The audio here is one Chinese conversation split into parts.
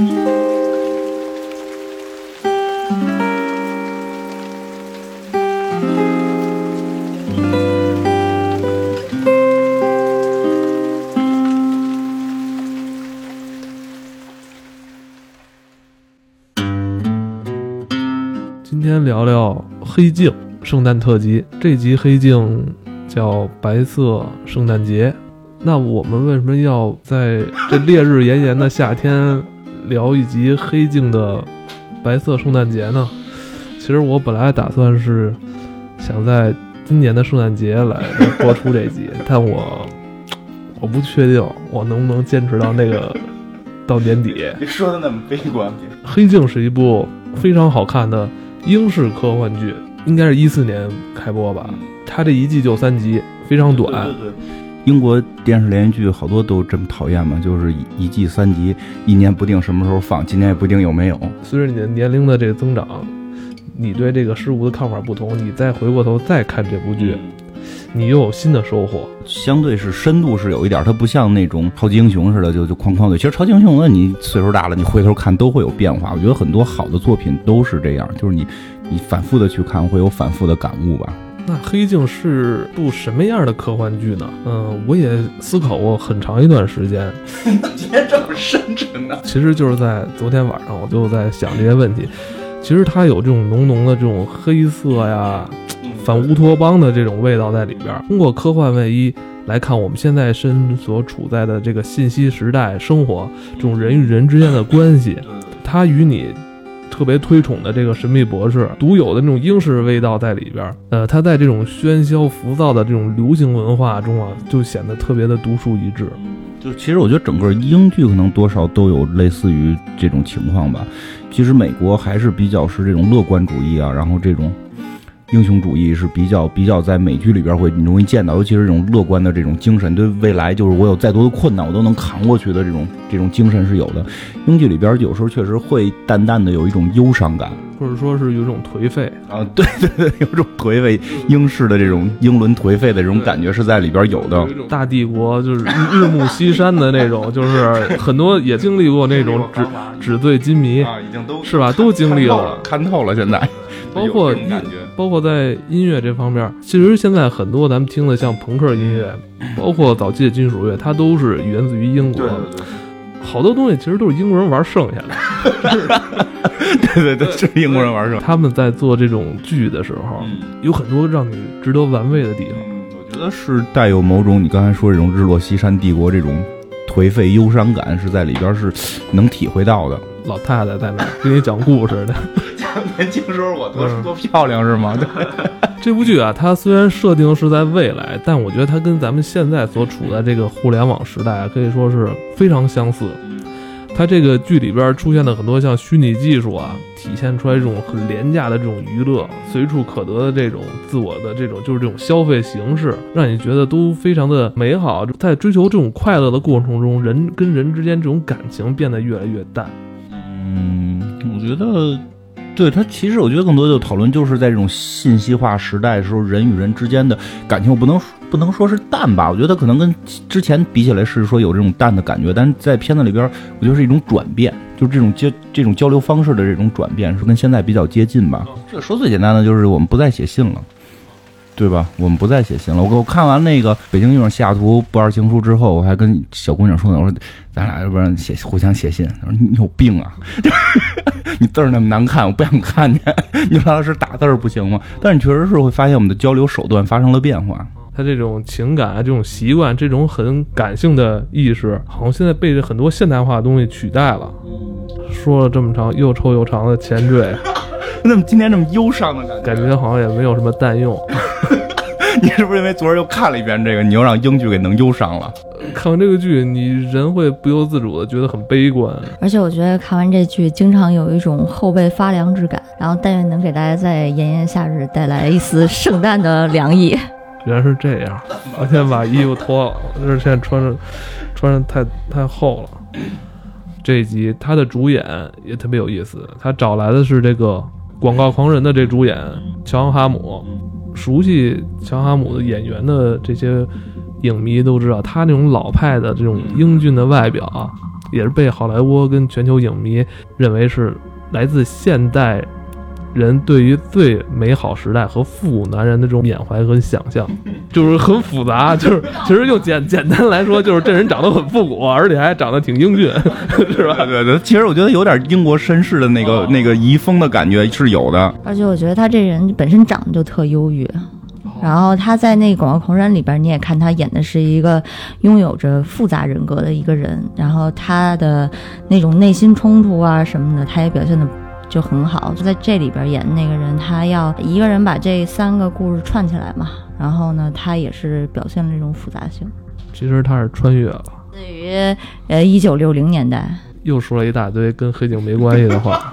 今天聊聊《黑镜》圣诞特辑，这集《黑镜》叫《白色圣诞节》。那我们为什么要在这烈日炎炎的夏天聊一集《黑镜》的白色圣诞节呢？其实我本来打算是想在今年的圣诞节来播出这集，但我我不确定我能不能坚持到那个到年底。别说的那么悲观。《黑镜》是一部非常好看的英式科幻剧，应该是一四年开播吧。它这一季就三集，非常短。对对对，英国电视连续剧好多都这么讨厌嘛，就是一季三集，一年不定什么时候放，今年也不定有没有。随着你的年龄的这个增长，你对这个事物的看法不同，你再回过头再看这部剧，你又有新的收获。相对是深度是有一点，它不像那种超级英雄似的，就就哐哐的。其实超级英雄呢，你岁数大了，你回头看都会有变化。我觉得很多好的作品都是这样，就是你你反复的去看，会有反复的感悟吧。那《黑镜》是部什么样的科幻剧呢？嗯，我也思考过很长一段时间。今天这么深沉呢？其实就是在昨天晚上，我就在想这些问题。其实它有这种浓浓的这种黑色呀、反乌托邦的这种味道在里边。通过科幻外衣来看，我们现在身所处在的这个信息时代生活，这种人与人之间的关系，它与你。特别推崇的这个神秘博士独有的那种英式味道在里边，呃，他在这种喧嚣浮躁的这种流行文化中啊，就显得特别的独树一帜。就其实我觉得整个英剧可能多少都有类似于这种情况吧。其实美国还是比较是这种乐观主义啊，然后这种。英雄主义是比较比较在美剧里边会容易见到，尤其是这种乐观的这种精神，对未来就是我有再多的困难我都能扛过去的这种这种精神是有的。英剧里边有时候确实会淡淡的有一种忧伤感，或者说是有一种颓废啊，对对对，有种颓废英式的这种英伦颓废的这种感觉是在里边有的。大帝国就是 日暮西山的那种，就是很多也经历过那种纸纸醉金迷啊，已经都是吧，都经历了，看透了现在。包括音，包括在音乐这方面，其实现在很多咱们听的像朋克音乐，包括早期的金属乐，它都是源自于英国。好多东西其实都是英国人玩剩下的。对对对，是英国人玩剩。他们在做这种剧的时候，有很多让你值得玩味的地方。我觉得是带有某种你刚才说这种日落西山帝国这种颓废忧伤感，是在里边是能体会到的。老太太在那给你讲故事的。年轻时候我多多漂亮是吗？这部剧啊，它虽然设定是在未来，但我觉得它跟咱们现在所处在这个互联网时代啊可以说是非常相似。它这个剧里边出现的很多像虚拟技术啊，体现出来这种很廉价的这种娱乐，随处可得的这种自我的这种就是这种消费形式，让你觉得都非常的美好。在追求这种快乐的过程中，人跟人之间这种感情变得越来越淡。嗯，我觉得。对他，其实我觉得更多就讨论就是在这种信息化时代的时候，人与人之间的感情，我不能不能说是淡吧？我觉得可能跟之前比起来是说有这种淡的感觉，但是在片子里边，我觉得是一种转变，就是这种交这种交流方式的这种转变，是跟现在比较接近吧。这个说最简单的就是我们不再写信了。对吧？我们不再写信了。我我看完那个《北京遇上西雅图不二情书》之后，我还跟小姑娘说呢，我说咱俩要不然写互相写信。她说你有病啊！你字儿那么难看，我不想看见。你老老师打字不行吗？但是你确实是会发现我们的交流手段发生了变化。他这种情感啊，这种习惯，这种很感性的意识，好像现在被很多现代化的东西取代了。说了这么长又臭又长的前缀。那么今天这么忧伤的感觉，感觉好像也没有什么淡用。你是不是因为昨儿又看了一遍这个，你又让英剧给弄忧伤了？看完这个剧，你人会不由自主的觉得很悲观。而且我觉得看完这剧，经常有一种后背发凉之感。然后但愿能给大家在炎炎夏日带来一丝圣诞的凉意。原来是这样，我先把衣服脱了，这现在穿着穿着太太厚了。这一集他的主演也特别有意思，他找来的是这个。广告狂人的这主演乔哈姆，熟悉乔哈姆的演员的这些影迷都知道，他那种老派的这种英俊的外表啊，也是被好莱坞跟全球影迷认为是来自现代人对于最美好时代和复古男人的这种缅怀和想象，就是很复杂。就是其实用简简单来说，就是这人长得很复古，而且还长得挺英俊，是吧？对对，其实我觉得有点英国绅士的那个那个遗风的感觉是有的。而且我觉得他这人本身长得就特忧郁。然后他在那《广告狂人》里边，你也看他演的是一个拥有着复杂人格的一个人，然后他的那种内心冲突啊什么的，他也表现的就很好。就在这里边演的那个人，他要一个人把这三个故事串起来嘛，然后呢，他也是表现了这种复杂性。其实他是穿越了。至于呃一九六零年代，又说了一大堆跟黑镜没关系的话。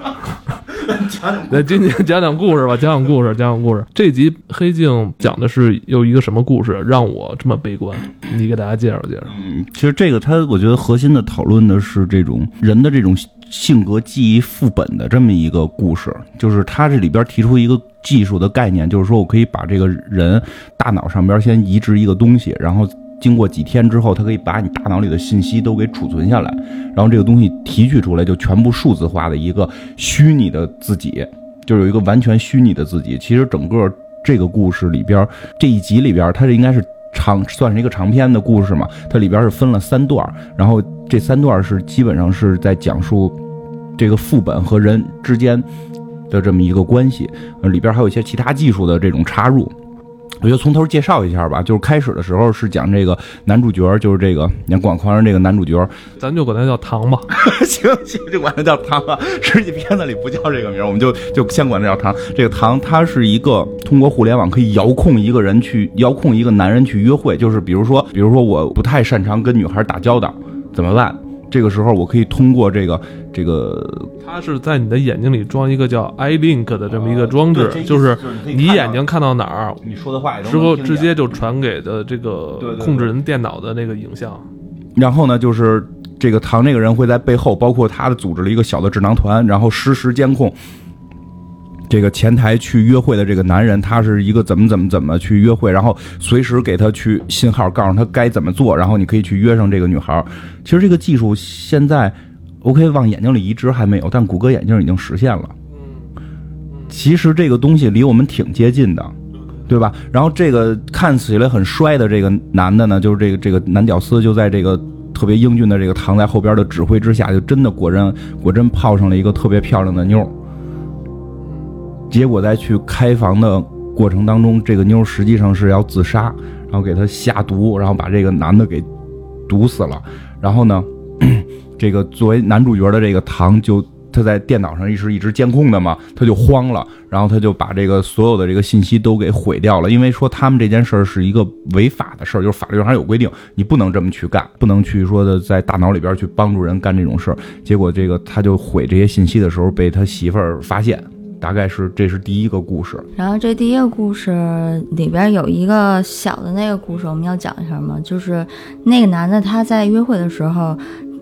来，今天讲讲故事吧，讲讲故事，讲讲故事。这集《黑镜》讲的是又一个什么故事让我这么悲观？你给大家介绍介绍。嗯，其实这个它，我觉得核心的讨论的是这种人的这种性格记忆副本的这么一个故事。就是它这里边提出一个技术的概念，就是说我可以把这个人大脑上边先移植一个东西，然后。经过几天之后，它可以把你大脑里的信息都给储存下来，然后这个东西提取出来就全部数字化的一个虚拟的自己，就有一个完全虚拟的自己。其实整个这个故事里边，这一集里边，它这应该是长，算是一个长篇的故事嘛。它里边是分了三段，然后这三段是基本上是在讲述这个副本和人之间的这么一个关系，里边还有一些其他技术的这种插入。我就从头介绍一下吧，就是开始的时候是讲这个男主角，就是这个你看广狂人这个男主角，咱就管他叫唐吧。行行，就管他叫唐吧。实际片子里不叫这个名，我们就就先管他叫唐。这个唐他是一个通过互联网可以遥控一个人去遥控一个男人去约会，就是比如说，比如说我不太擅长跟女孩打交道，怎么办？这个时候我可以通过这个这个，它是在你的眼睛里装一个叫 iLink 的这么一个装置，就是你眼睛看到哪儿，你说的话之后直接就传给的这个控制人电脑的那个影像。然后呢，就是这个唐这个人会在背后，包括他的组织了一个小的智囊团，然后实时监控。这个前台去约会的这个男人，他是一个怎么怎么怎么去约会，然后随时给他去信号，告诉他该怎么做，然后你可以去约上这个女孩。其实这个技术现在，OK 往眼睛里移植还没有，但谷歌眼镜已经实现了。其实这个东西离我们挺接近的，对吧？然后这个看起来很衰的这个男的呢，就是这个这个男屌丝，就在这个特别英俊的这个躺在后边的指挥之下，就真的果真果真泡上了一个特别漂亮的妞。结果在去开房的过程当中，这个妞实际上是要自杀，然后给他下毒，然后把这个男的给毒死了。然后呢，这个作为男主角的这个唐就他在电脑上一直一直监控的嘛，他就慌了，然后他就把这个所有的这个信息都给毁掉了，因为说他们这件事儿是一个违法的事儿，就是法律上有规定，你不能这么去干，不能去说的在大脑里边去帮助人干这种事儿。结果这个他就毁这些信息的时候被他媳妇儿发现。大概是这是第一个故事，然后这第一个故事里边有一个小的那个故事，我们要讲一下吗？就是那个男的他在约会的时候，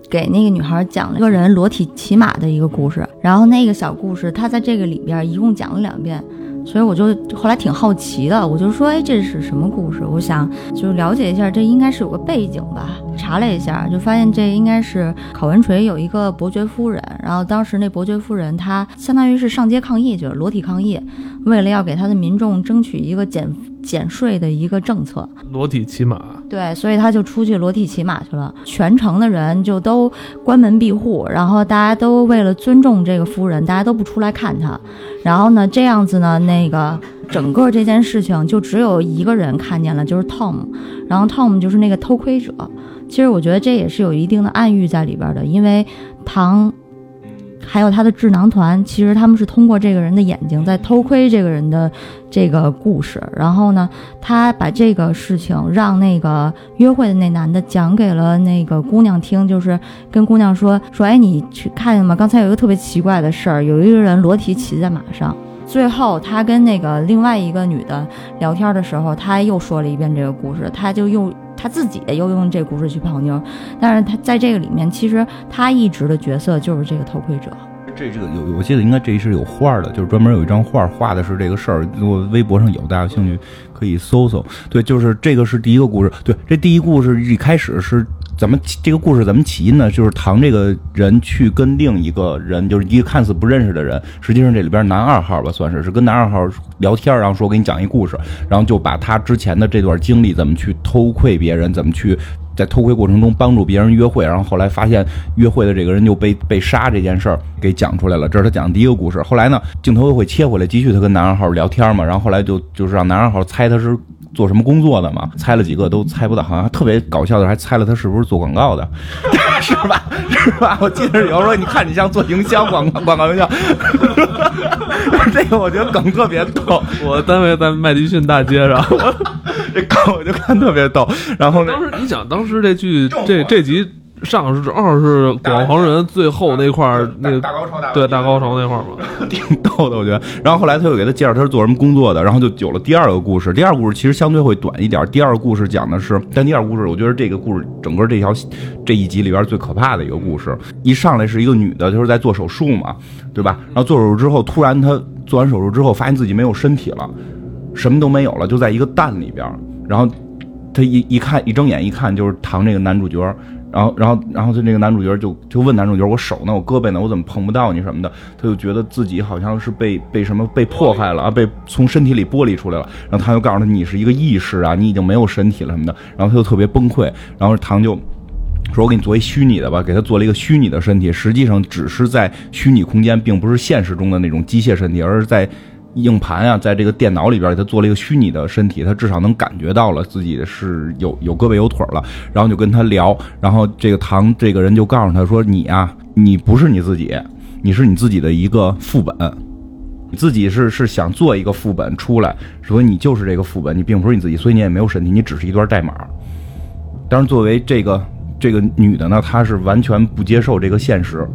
给那个女孩讲了一个人裸体骑马的一个故事，然后那个小故事他在这个里边一共讲了两遍。所以我就后来挺好奇的，我就说，哎，这是什么故事？我想就了解一下，这应该是有个背景吧。查了一下，就发现这应该是考文垂有一个伯爵夫人，然后当时那伯爵夫人她相当于是上街抗议，就是裸体抗议，为了要给他的民众争取一个减减税的一个政策，裸体骑马。对，所以他就出去裸体骑马去了，全城的人就都关门闭户，然后大家都为了尊重这个夫人，大家都不出来看他。然后呢，这样子呢，那个整个这件事情就只有一个人看见了，就是 Tom。然后 Tom 就是那个偷窥者。其实我觉得这也是有一定的暗喻在里边的，因为唐。还有他的智囊团，其实他们是通过这个人的眼睛在偷窥这个人的这个故事。然后呢，他把这个事情让那个约会的那男的讲给了那个姑娘听，就是跟姑娘说说，哎，你去看见吗？刚才有一个特别奇怪的事儿，有一个人裸体骑在马上。最后他跟那个另外一个女的聊天的时候，他又说了一遍这个故事，他就用他自己又用这故事去泡妞。但是他在这个里面，其实他一直的角色就是这个偷窥者。这这个有，我记得应该这是有画的，就是专门有一张画画的是这个事儿。我微博上有，大家有兴趣可以搜搜。对，就是这个是第一个故事。对，这第一故事一开始是怎么这个故事怎么起因呢？就是唐这个人去跟另一个人，就是一个看似不认识的人，实际上这里边男二号吧，算是是跟男二号聊天，然后说给你讲一故事，然后就把他之前的这段经历，怎么去偷窥别人，怎么去。在偷窥过程中帮助别人约会，然后后来发现约会的这个人就被被杀这件事儿给讲出来了。这是他讲的第一个故事。后来呢，镜头又会切回来，继续他跟男二号聊天嘛。然后后来就就是让男二号猜他是做什么工作的嘛。猜了几个都猜不到，好像特别搞笑的，还猜了他是不是做广告的，是吧？是吧？我记得有人说，你看你像做营销广告广告营销，这个我觉得梗特别逗。我单位在麦迪逊大街上。这梗我就看特别逗，然后当时你想，当时这剧这这集上是正好是广航人最后那块儿那个大高潮，对大高潮那块儿嘛，挺逗的我觉得。然后后来他又给他介绍他是做什么工作的，然后就有了第二个故事。第二个故事其实相对会短一点。第二个故事讲的是，但第二个故事我觉得这个故事整个这条这一集里边最可怕的一个故事，一上来是一个女的，就是在做手术嘛，对吧？然后做手术之后，突然她做完手术之后，发现自己没有身体了。什么都没有了，就在一个蛋里边。然后她一一看，一睁眼一看，就是唐这个男主角。然后，然后，然后他那个男主角就就问男主角：“我手呢？我胳膊呢？我怎么碰不到你什么的？”他就觉得自己好像是被被什么被迫害了啊，被从身体里剥离出来了。然后他又告诉他：“你是一个意识啊，你已经没有身体了什么的。”然后他就特别崩溃。然后唐就说：“我给你做一虚拟的吧，给他做了一个虚拟的身体，实际上只是在虚拟空间，并不是现实中的那种机械身体，而是在。”硬盘啊，在这个电脑里边，他做了一个虚拟的身体，他至少能感觉到了自己是有有胳膊有腿了。然后就跟他聊，然后这个唐这个人就告诉他说：“你啊，你不是你自己，你是你自己的一个副本，你自己是是想做一个副本出来，所以你就是这个副本，你并不是你自己，所以你也没有身体，你只是一段代码。但是作为这个。”这个女的呢，她是完全不接受这个现实，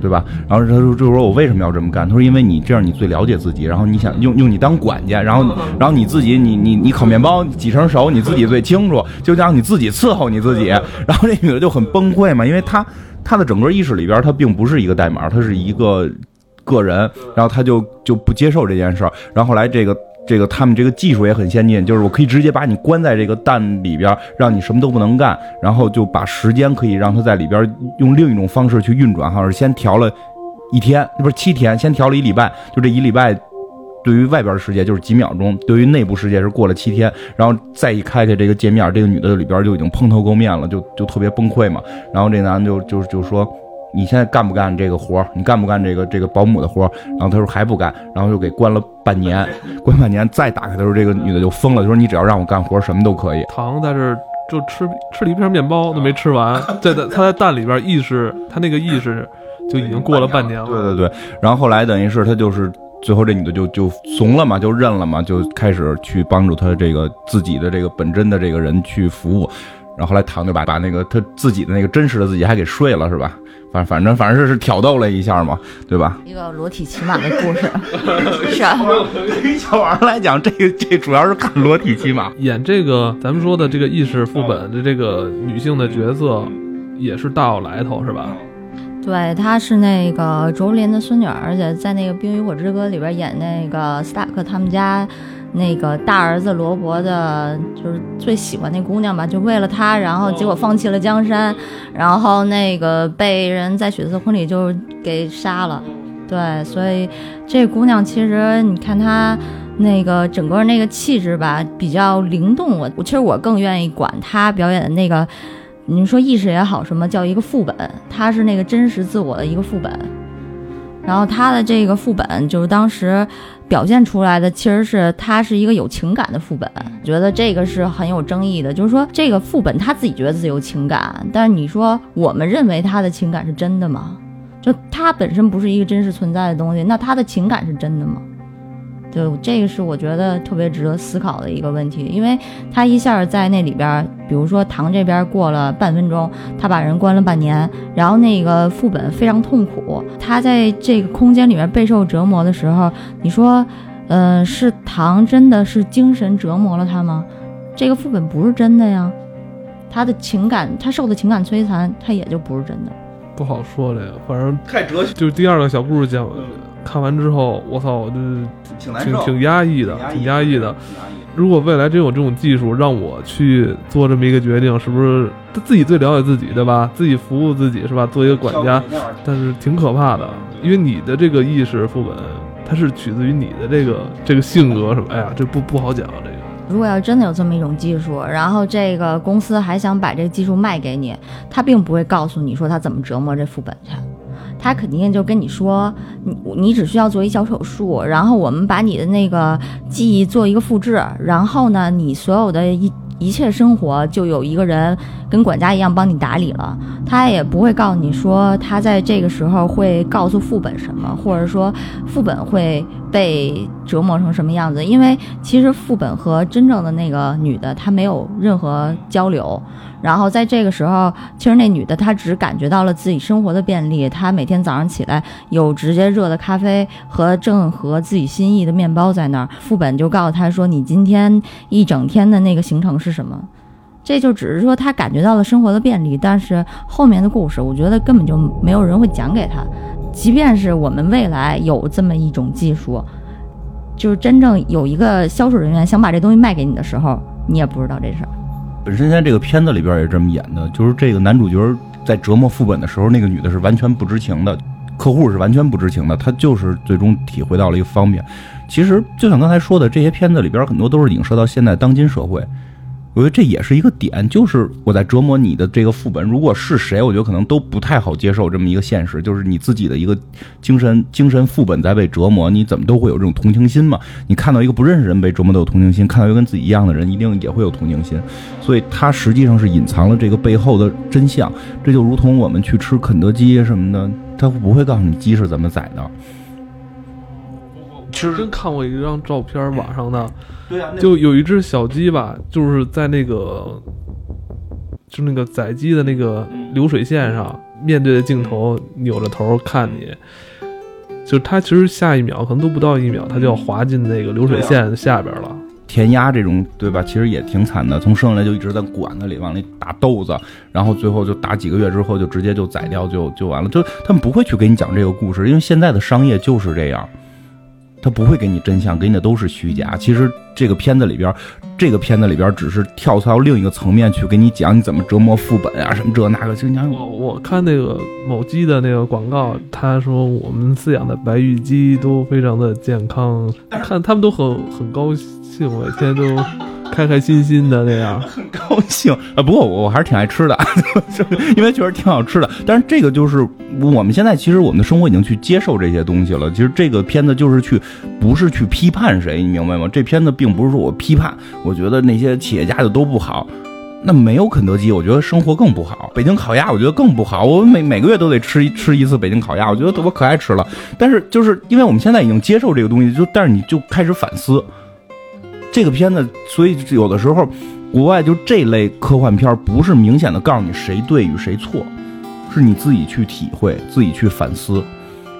对吧？然后她说：“就说我为什么要这么干？”她说：“因为你这样，你最了解自己。然后你想用用你当管家，然后然后你自己，你你你烤面包几成熟，你自己最清楚，就让你自己伺候你自己。然后这女的就很崩溃嘛，因为她她的整个意识里边，她并不是一个代码，她是一个个人。然后她就就不接受这件事儿。然后后来这个。这个他们这个技术也很先进，就是我可以直接把你关在这个蛋里边，让你什么都不能干，然后就把时间可以让它在里边用另一种方式去运转，好像是先调了一天，不是七天，先调了一礼拜，就这一礼拜，对于外边的世界就是几秒钟，对于内部世界是过了七天，然后再一开开这个界面，这个女的里边就已经蓬头垢面了，就就特别崩溃嘛，然后这男的就就就说。你现在干不干这个活你干不干这个这个保姆的活然后他说还不干，然后又给关了半年，关半年再打开的时候，这个女的就疯了，就说你只要让我干活，什么都可以。糖在这就吃吃了一片面包都没吃完，在在他在蛋里边意识，他那个意识就已经过了半年了。对对对，然后后来等于是他就是最后这女的就就怂了嘛，就认了嘛，就开始去帮助他这个自己的这个本真的这个人去服务。然后后来唐就把把那个他自己的那个真实的自己还给睡了，是吧？反反正反正是是挑逗了一下嘛，对吧？一个裸体骑马的故事，是啊。对于小王来讲，这个这主要是看裸体骑马。演这个咱们说的这个意识副本的这个女性的角色，也是大有来头，是吧？对，她是那个卓别林的孙女，而且在那个《冰与火之歌》里边演那个斯塔克他们家。那个大儿子罗伯的，就是最喜欢那姑娘吧，就为了他，然后结果放弃了江山，然后那个被人在血色婚礼就给杀了。对，所以这姑娘其实你看她那个整个那个气质吧，比较灵动。我我其实我更愿意管她表演的那个，你说意识也好，什么叫一个副本，她是那个真实自我的一个副本。然后她的这个副本就是当时。表现出来的其实是他是一个有情感的副本，觉得这个是很有争议的。就是说，这个副本他自己觉得自己有情感，但是你说我们认为他的情感是真的吗？就他本身不是一个真实存在的东西，那他的情感是真的吗？对，这个是我觉得特别值得思考的一个问题，因为他一下在那里边，比如说唐这边过了半分钟，他把人关了半年，然后那个副本非常痛苦，他在这个空间里面备受折磨的时候，你说，呃，是唐真的是精神折磨了他吗？这个副本不是真的呀，他的情感，他受的情感摧残，他也就不是真的。不好说这个，反正太哲学，就是第二个小故事讲，看完之后，我操，我就挺挺压抑的。挺压抑的。如果未来真有这种技术，让我去做这么一个决定，是不是他自己最了解自己，对吧？自己服务自己是吧？做一个管家，但是挺可怕的，因为你的这个意识副本，它是取自于你的这个这个性格什么？哎呀，这不不好讲这个。如果要真的有这么一种技术，然后这个公司还想把这个技术卖给你，他并不会告诉你说他怎么折磨这副本去，他肯定就跟你说，你你只需要做一小手术，然后我们把你的那个记忆做一个复制，然后呢，你所有的一一切生活就有一个人跟管家一样帮你打理了，他也不会告诉你说他在这个时候会告诉副本什么，或者说副本会被折磨成什么样子，因为其实副本和真正的那个女的她没有任何交流。然后在这个时候，其实那女的她只感觉到了自己生活的便利，她每天早上起来有直接热的咖啡和正合自己心意的面包在那儿。副本就告诉她说：“你今天一整天的那个行程是什么？”这就只是说她感觉到了生活的便利，但是后面的故事，我觉得根本就没有人会讲给她。即便是我们未来有这么一种技术，就是真正有一个销售人员想把这东西卖给你的时候，你也不知道这事儿。本身在这个片子里边也这么演的，就是这个男主角在折磨副本的时候，那个女的是完全不知情的，客户是完全不知情的，他就是最终体会到了一个方便。其实就像刚才说的，这些片子里边很多都是影射到现在当今社会。我觉得这也是一个点，就是我在折磨你的这个副本，如果是谁，我觉得可能都不太好接受这么一个现实，就是你自己的一个精神精神副本在被折磨，你怎么都会有这种同情心嘛？你看到一个不认识人被折磨都有同情心，看到一个跟自己一样的人，一定也会有同情心。所以它实际上是隐藏了这个背后的真相。这就如同我们去吃肯德基什么的，他不会告诉你鸡是怎么宰的。其实真看过一张照片，网上的，对啊，就有一只小鸡吧，就是在那个，就那个宰鸡的那个流水线上，面对着镜头，扭着头看你，就它其实下一秒可能都不到一秒，它就要滑进那个流水线下边了。填鸭这种，对吧？其实也挺惨的，从生下来就一直在管子里往里打豆子，然后最后就打几个月之后就直接就宰掉，就就完了。就他们不会去给你讲这个故事，因为现在的商业就是这样。他不会给你真相，给你的都是虚假。其实这个片子里边，这个片子里边只是跳槽另一个层面去给你讲你怎么折磨副本啊，什么这那个。就讲我我看那个某鸡的那个广告，他说我们饲养的白玉鸡都非常的健康，看他们都很很高兴，我现在都开开心心的那样。很高兴啊！不过我我还是挺爱吃的，因为确实挺好吃的。但是这个就是我们现在其实我们的生活已经去接受这些东西了。其实这个片子就是去不是去批判谁，你明白吗？这片子并不是说我批判，我觉得那些企业家的都不好。那没有肯德基，我觉得生活更不好。北京烤鸭，我觉得更不好。我每每个月都得吃一吃一次北京烤鸭，我觉得我可爱吃了。但是就是因为我们现在已经接受这个东西，就但是你就开始反思这个片子，所以有的时候国外就这类科幻片不是明显的告诉你谁对与谁错，是你自己去体会，自己去反思，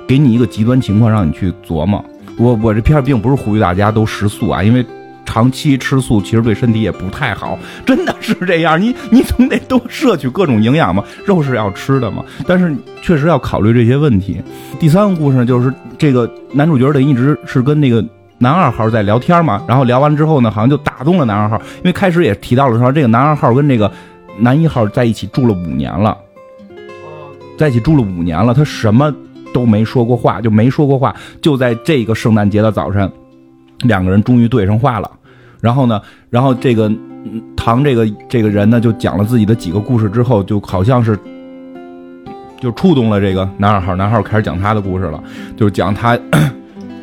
给你一个极端情况让你去琢磨。我我这片并不是呼吁大家都食素啊，因为。长期吃素其实对身体也不太好，真的是这样。你 你总得多摄取各种营养嘛，肉是要吃的嘛。但是确实要考虑这些问题。第三个故事，就是这个男主角得一直是跟那个男二号在聊天嘛，然后聊完之后呢，好像就打动了男二号，因为开始也提到了说这个男二号跟这个男一号在一起住了五年了，在一起住了五年了，他什么都没说过话，就没说过话，就在这个圣诞节的早晨，两个人终于对上话了。然后呢，然后这个唐这个这个人呢，就讲了自己的几个故事之后，就好像是就触动了这个男二号，男二号开始讲他的故事了，就是讲他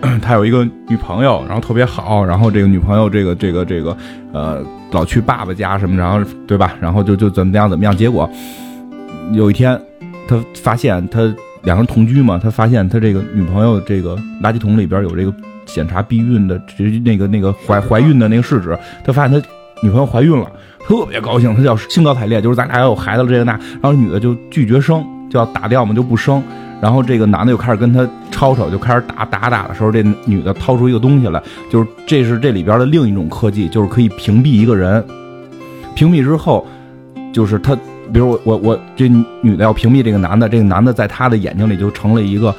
他有一个女朋友，然后特别好，然后这个女朋友这个这个这个呃老去爸爸家什么，然后对吧？然后就就怎么样怎么样，结果有一天他发现他两人同居嘛，他发现他这个女朋友这个垃圾桶里边有这个。检查避孕的，这那个那个怀怀孕的那个试纸，他发现他女朋友怀孕了，特别高兴，他叫兴高采烈，就是咱俩要有孩子了，这个那，然后女的就拒绝生，就要打掉嘛，就不生，然后这个男的就开始跟他吵吵，就开始打打打的时候，这女的掏出一个东西来，就是这是这里边的另一种科技，就是可以屏蔽一个人，屏蔽之后，就是他比如我我我这女的要屏蔽这个男的，这个男的在他的眼睛里就成了一个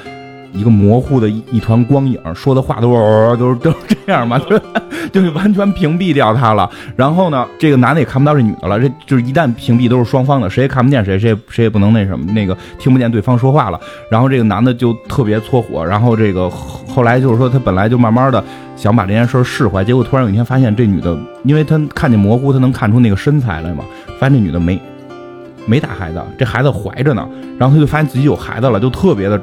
一个模糊的一一团光影，说的话都是都是 都是这样嘛，就就完全屏蔽掉他了。然后呢，这个男的也看不到这女的了，这就是一旦屏蔽都是双方的，谁也看不见谁，谁也谁也不能那什么那个听不见对方说话了。然后这个男的就特别搓火，然后这个后来就是说他本来就慢慢的想把这件事释怀，结果突然有一天发现这女的，因为他看见模糊，他能看出那个身材来嘛，发现这女的没没打孩子，这孩子怀着呢，然后他就发现自己有孩子了，就特别的。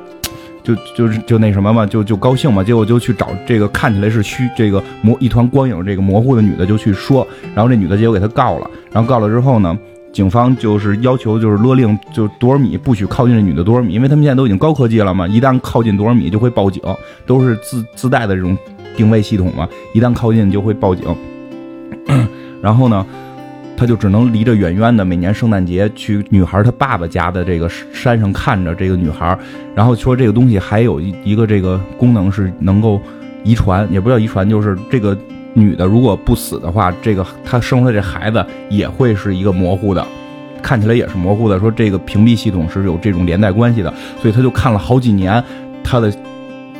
就就是就那什么嘛，就就高兴嘛，结果就去找这个看起来是虚这个模一团光影这个模糊的女的就去说，然后这女的结果给他告了，然后告了之后呢，警方就是要求就是勒令就多少米不许靠近这女的多少米，因为他们现在都已经高科技了嘛，一旦靠近多少米就会报警，都是自自带的这种定位系统嘛，一旦靠近就会报警，然后呢。他就只能离着远远的，每年圣诞节去女孩她爸爸家的这个山上看着这个女孩，然后说这个东西还有一一个这个功能是能够遗传，也不叫遗传，就是这个女的如果不死的话，这个她生出来这孩子也会是一个模糊的，看起来也是模糊的。说这个屏蔽系统是有这种连带关系的，所以他就看了好几年他的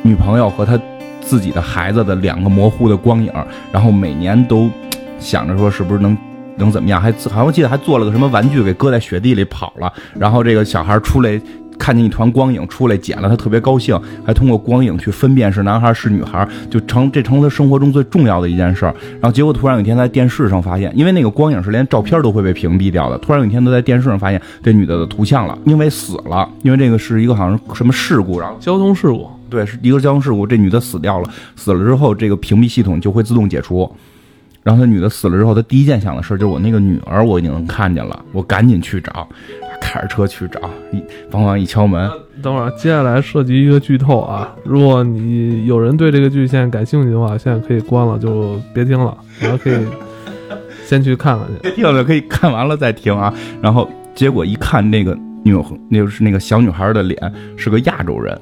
女朋友和他自己的孩子的两个模糊的光影，然后每年都想着说是不是能。能怎么样？还好像记得还做了个什么玩具，给搁在雪地里跑了。然后这个小孩出来，看见一团光影出来，捡了，他特别高兴，还通过光影去分辨是男孩是女孩，就成这成了他生活中最重要的一件事儿。然后结果突然有一天在电视上发现，因为那个光影是连照片都会被屏蔽掉的。突然有一天都在电视上发现这女的的图像了，因为死了，因为这个是一个好像什么事故，然后交通事故，对，是一个交通事故，这女的死掉了，死了之后这个屏蔽系统就会自动解除。然后他女的死了之后，他第一件想的事就是我那个女儿，我已经能看见了，我赶紧去找，开着车去找。一往往一敲门，等会儿，接下来涉及一个剧透啊！如果你有人对这个剧现在感兴趣的话，现在可以关了，就别听了，然后可以 先去看看去。别听了，可以看完了再听啊。然后结果一看，那个女，那就是那个小女孩的脸是个亚洲人。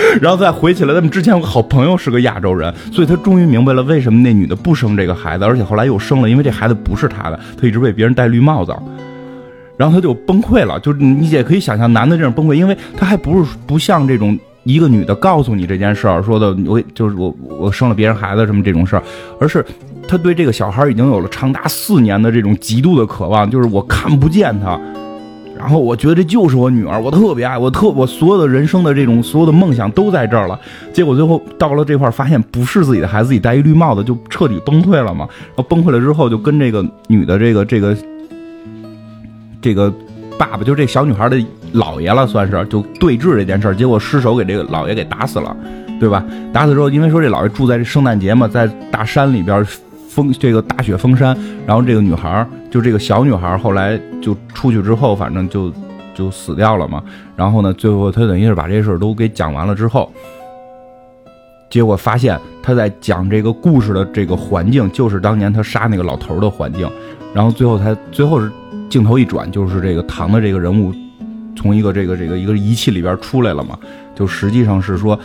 然后再回起来，他们之前有个好朋友是个亚洲人，所以他终于明白了为什么那女的不生这个孩子，而且后来又生了，因为这孩子不是他的，他一直被别人戴绿帽子，然后他就崩溃了。就是你也可以想象男的这种崩溃，因为他还不是不像这种一个女的告诉你这件事儿说的，我就是我我生了别人孩子什么这种事儿，而是他对这个小孩已经有了长达四年的这种极度的渴望，就是我看不见他。然后我觉得这就是我女儿，我特别爱，我特我所有的人生的这种所有的梦想都在这儿了。结果最后到了这块儿，发现不是自己的孩子，自己戴一绿帽子，就彻底崩溃了嘛。然后崩溃了之后，就跟这个女的这个这个这个爸爸，就这小女孩的姥爷了，算是就对峙这件事儿。结果失手给这个姥爷给打死了，对吧？打死之后，因为说这姥爷住在这圣诞节嘛，在大山里边。封这个大雪封山，然后这个女孩就这个小女孩后来就出去之后，反正就就死掉了嘛。然后呢，最后他等于是把这事儿都给讲完了之后，结果发现他在讲这个故事的这个环境，就是当年他杀那个老头的环境。然后最后他最后是镜头一转，就是这个唐的这个人物从一个这个这个一个仪器里边出来了嘛，就实际上是说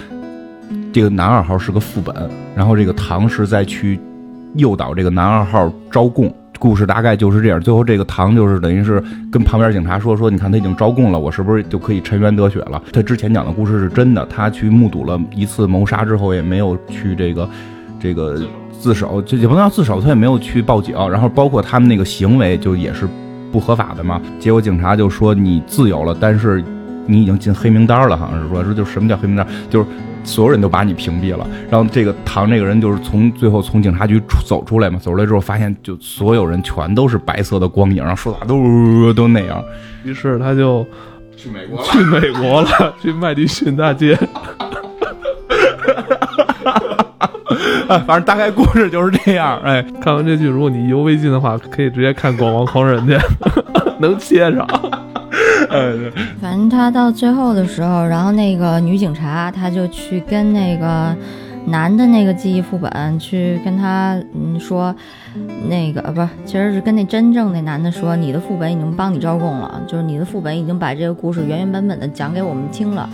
这个男二号是个副本，然后这个唐是在去。诱导这个男二号招供，故事大概就是这样。最后这个唐就是等于是跟旁边警察说说，你看他已经招供了，我是不是就可以沉冤得雪了？他之前讲的故事是真的，他去目睹了一次谋杀之后，也没有去这个这个自首，就也不能叫自首，他也没有去报警。然后包括他们那个行为就也是不合法的嘛。结果警察就说你自由了，但是你已经进黑名单了，好像是说说就什么叫黑名单，就是。所有人都把你屏蔽了，然后这个唐这个人就是从最后从警察局出走出来嘛，走出来之后发现就所有人全都是白色的光影，然后说话都都那样，于是他就去美国去美国了，去麦迪逊大街，反正大概故事就是这样。哎，看完这剧，如果你意犹未尽的话，可以直接看《广王狂人》去，能接上。反正他到最后的时候，然后那个女警察，她就去跟那个男的那个记忆副本去跟他嗯说，那个不其实是跟那真正那男的说，你的副本已经帮你招供了，就是你的副本已经把这个故事原原本本的讲给我们听了。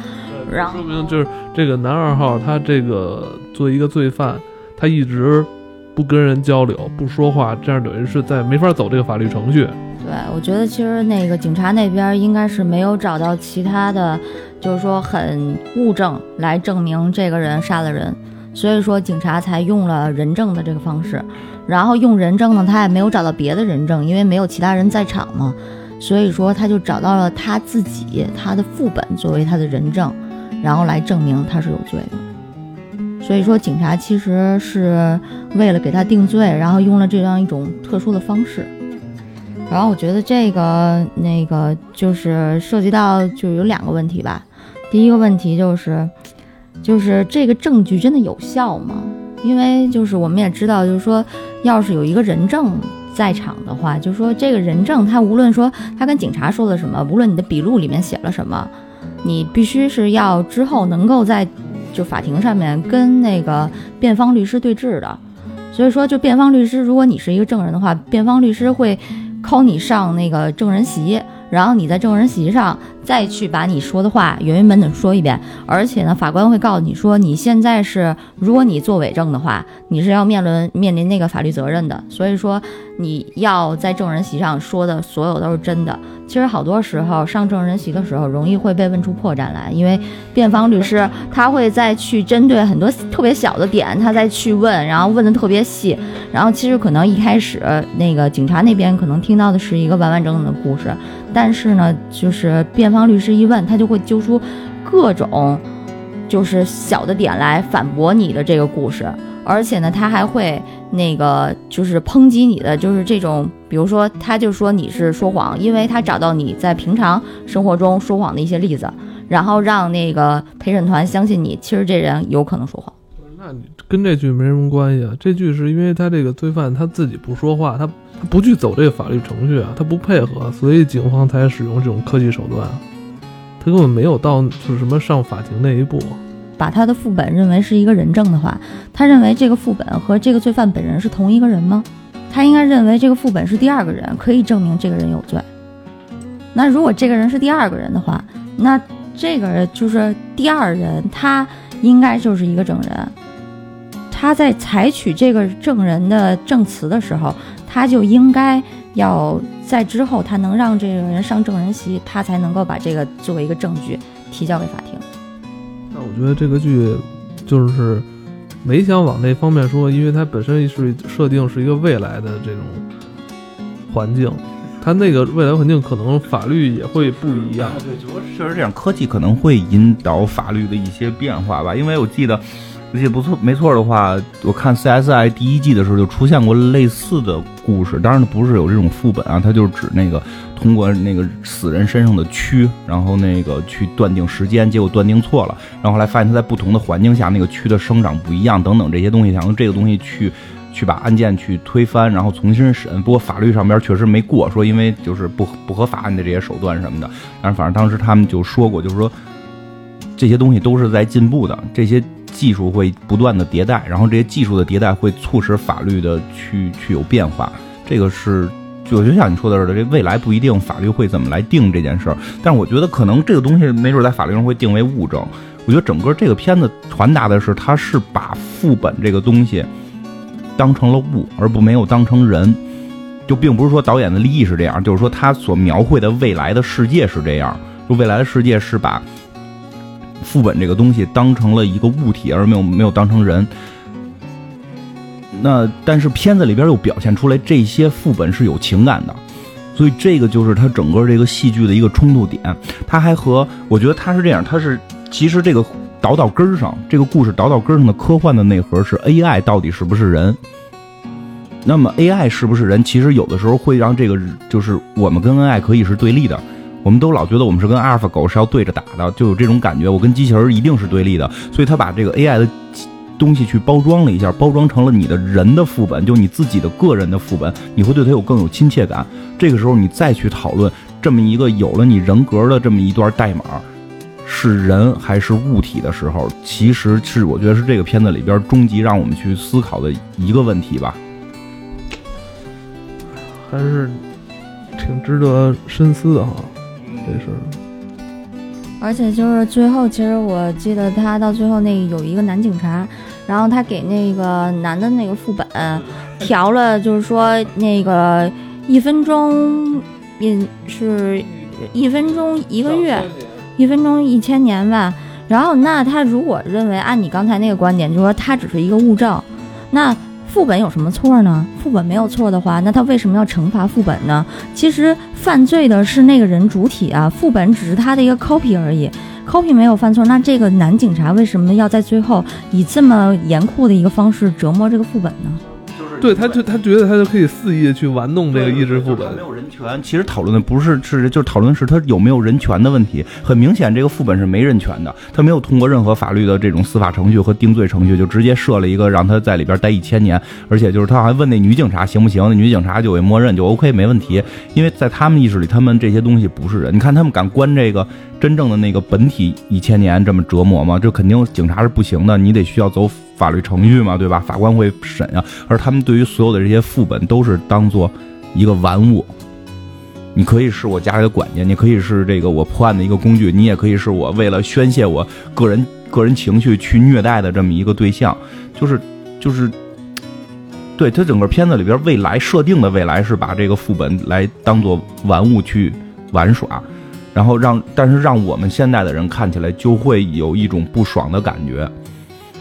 然后说明就是这个男二号，他这个作为一个罪犯，他一直不跟人交流，不说话，这样等于是在没法走这个法律程序。对，我觉得其实那个警察那边应该是没有找到其他的，就是说很物证来证明这个人杀了人，所以说警察才用了人证的这个方式。然后用人证呢，他也没有找到别的人证，因为没有其他人在场嘛，所以说他就找到了他自己他的副本作为他的人证，然后来证明他是有罪的。所以说警察其实是为了给他定罪，然后用了这样一种特殊的方式。然后我觉得这个那个就是涉及到就有两个问题吧。第一个问题就是，就是这个证据真的有效吗？因为就是我们也知道，就是说，要是有一个人证在场的话，就是说这个人证他无论说他跟警察说了什么，无论你的笔录里面写了什么，你必须是要之后能够在就法庭上面跟那个辩方律师对质的。所以说，就辩方律师，如果你是一个证人的话，辩方律师会扣你上那个证人席，然后你在证人席上再去把你说的话原原本本说一遍。而且呢，法官会告诉你说，你现在是，如果你做伪证的话，你是要面临面临那个法律责任的。所以说，你要在证人席上说的所有都是真的。其实好多时候上证人席的时候，容易会被问出破绽来，因为辩方律师他会再去针对很多特别小的点，他再去问，然后问的特别细。然后其实可能一开始那个警察那边可能听到的是一个完完整整的故事，但是呢，就是辩方当律师一问，他就会揪出各种就是小的点来反驳你的这个故事，而且呢，他还会那个就是抨击你的就是这种，比如说他就说你是说谎，因为他找到你在平常生活中说谎的一些例子，然后让那个陪审团相信你，其实这人有可能说谎。跟这剧没什么关系啊？这剧是因为他这个罪犯他自己不说话，他他不去走这个法律程序啊，他不配合，所以警方才使用这种科技手段。他根本没有到就是什么上法庭那一步。把他的副本认为是一个人证的话，他认为这个副本和这个罪犯本人是同一个人吗？他应该认为这个副本是第二个人，可以证明这个人有罪。那如果这个人是第二个人的话，那这个人就是第二人，他应该就是一个证人。他在采取这个证人的证词的时候，他就应该要在之后，他能让这个人上证人席，他才能够把这个作为一个证据提交给法庭。那我觉得这个剧就是没想往那方面说，因为它本身是设定是一个未来的这种环境，它那个未来环境可能法律也会不一样。对，就说确实这样，科技可能会引导法律的一些变化吧。因为我记得，我记得不错没错的话，我看 CSI 第一季的时候就出现过类似的故事，当然不是有这种副本啊，它就是指那个通过那个死人身上的蛆，然后那个去断定时间，结果断定错了，然后后来发现它在不同的环境下那个蛆的生长不一样，等等这些东西，想用这个东西去。去把案件去推翻，然后重新审。不过法律上边确实没过，说因为就是不不合法案的这些手段什么的。但是反正当时他们就说过，就是说这些东西都是在进步的，这些技术会不断的迭代，然后这些技术的迭代会促使法律的去去有变化。这个是就就像你说的似的，这未来不一定法律会怎么来定这件事儿。但是我觉得可能这个东西没准在法律上会定为物证。我觉得整个这个片子传达的是，它是把副本这个东西。当成了物，而不没有当成人，就并不是说导演的利益是这样，就是说他所描绘的未来的世界是这样，就未来的世界是把副本这个东西当成了一个物体，而没有没有当成人。那但是片子里边又表现出来这些副本是有情感的，所以这个就是它整个这个戏剧的一个冲突点。它还和我觉得它是这样，它是其实这个。倒到根儿上，这个故事倒到根儿上的科幻的内核是 AI 到底是不是人？那么 AI 是不是人？其实有的时候会让这个就是我们跟 AI 可以是对立的。我们都老觉得我们是跟阿尔法狗是要对着打的，就有这种感觉。我跟机器人一定是对立的，所以他把这个 AI 的东西去包装了一下，包装成了你的人的副本，就你自己的个人的副本，你会对他有更有亲切感。这个时候你再去讨论这么一个有了你人格的这么一段代码。是人还是物体的时候，其实是我觉得是这个片子里边终极让我们去思考的一个问题吧，还是挺值得深思的哈，这事儿。而且就是最后，其实我记得他到最后那有一个男警察，然后他给那个男的那个副本调了，就是说那个一分钟也是一分钟一个月，一分钟一千年吧。然后，那他如果认为按你刚才那个观点，就是说他只是一个物证，那副本有什么错呢？副本没有错的话，那他为什么要惩罚副本呢？其实犯罪的是那个人主体啊，副本只是他的一个 copy 而已，copy 没有犯错，那这个男警察为什么要在最后以这么严酷的一个方式折磨这个副本呢？对，他就他觉得他就可以肆意的去玩弄这个意志副本，没有人权。其实讨论的不是是，就是讨论是他有没有人权的问题。很明显，这个副本是没人权的，他没有通过任何法律的这种司法程序和定罪程序，就直接设了一个让他在里边待一千年。而且就是他还问那女警察行不行，那女警察就会默认就 OK 没问题，因为在他们意识里，他们这些东西不是人。你看他们敢关这个真正的那个本体一千年这么折磨吗？这肯定警察是不行的，你得需要走。法律程序嘛，对吧？法官会审啊，而他们对于所有的这些副本都是当做一个玩物。你可以是我家里的管家，你可以是这个我破案的一个工具，你也可以是我为了宣泄我个人个人情绪去虐待的这么一个对象。就是就是，对他整个片子里边未来设定的未来是把这个副本来当做玩物去玩耍，然后让但是让我们现在的人看起来就会有一种不爽的感觉，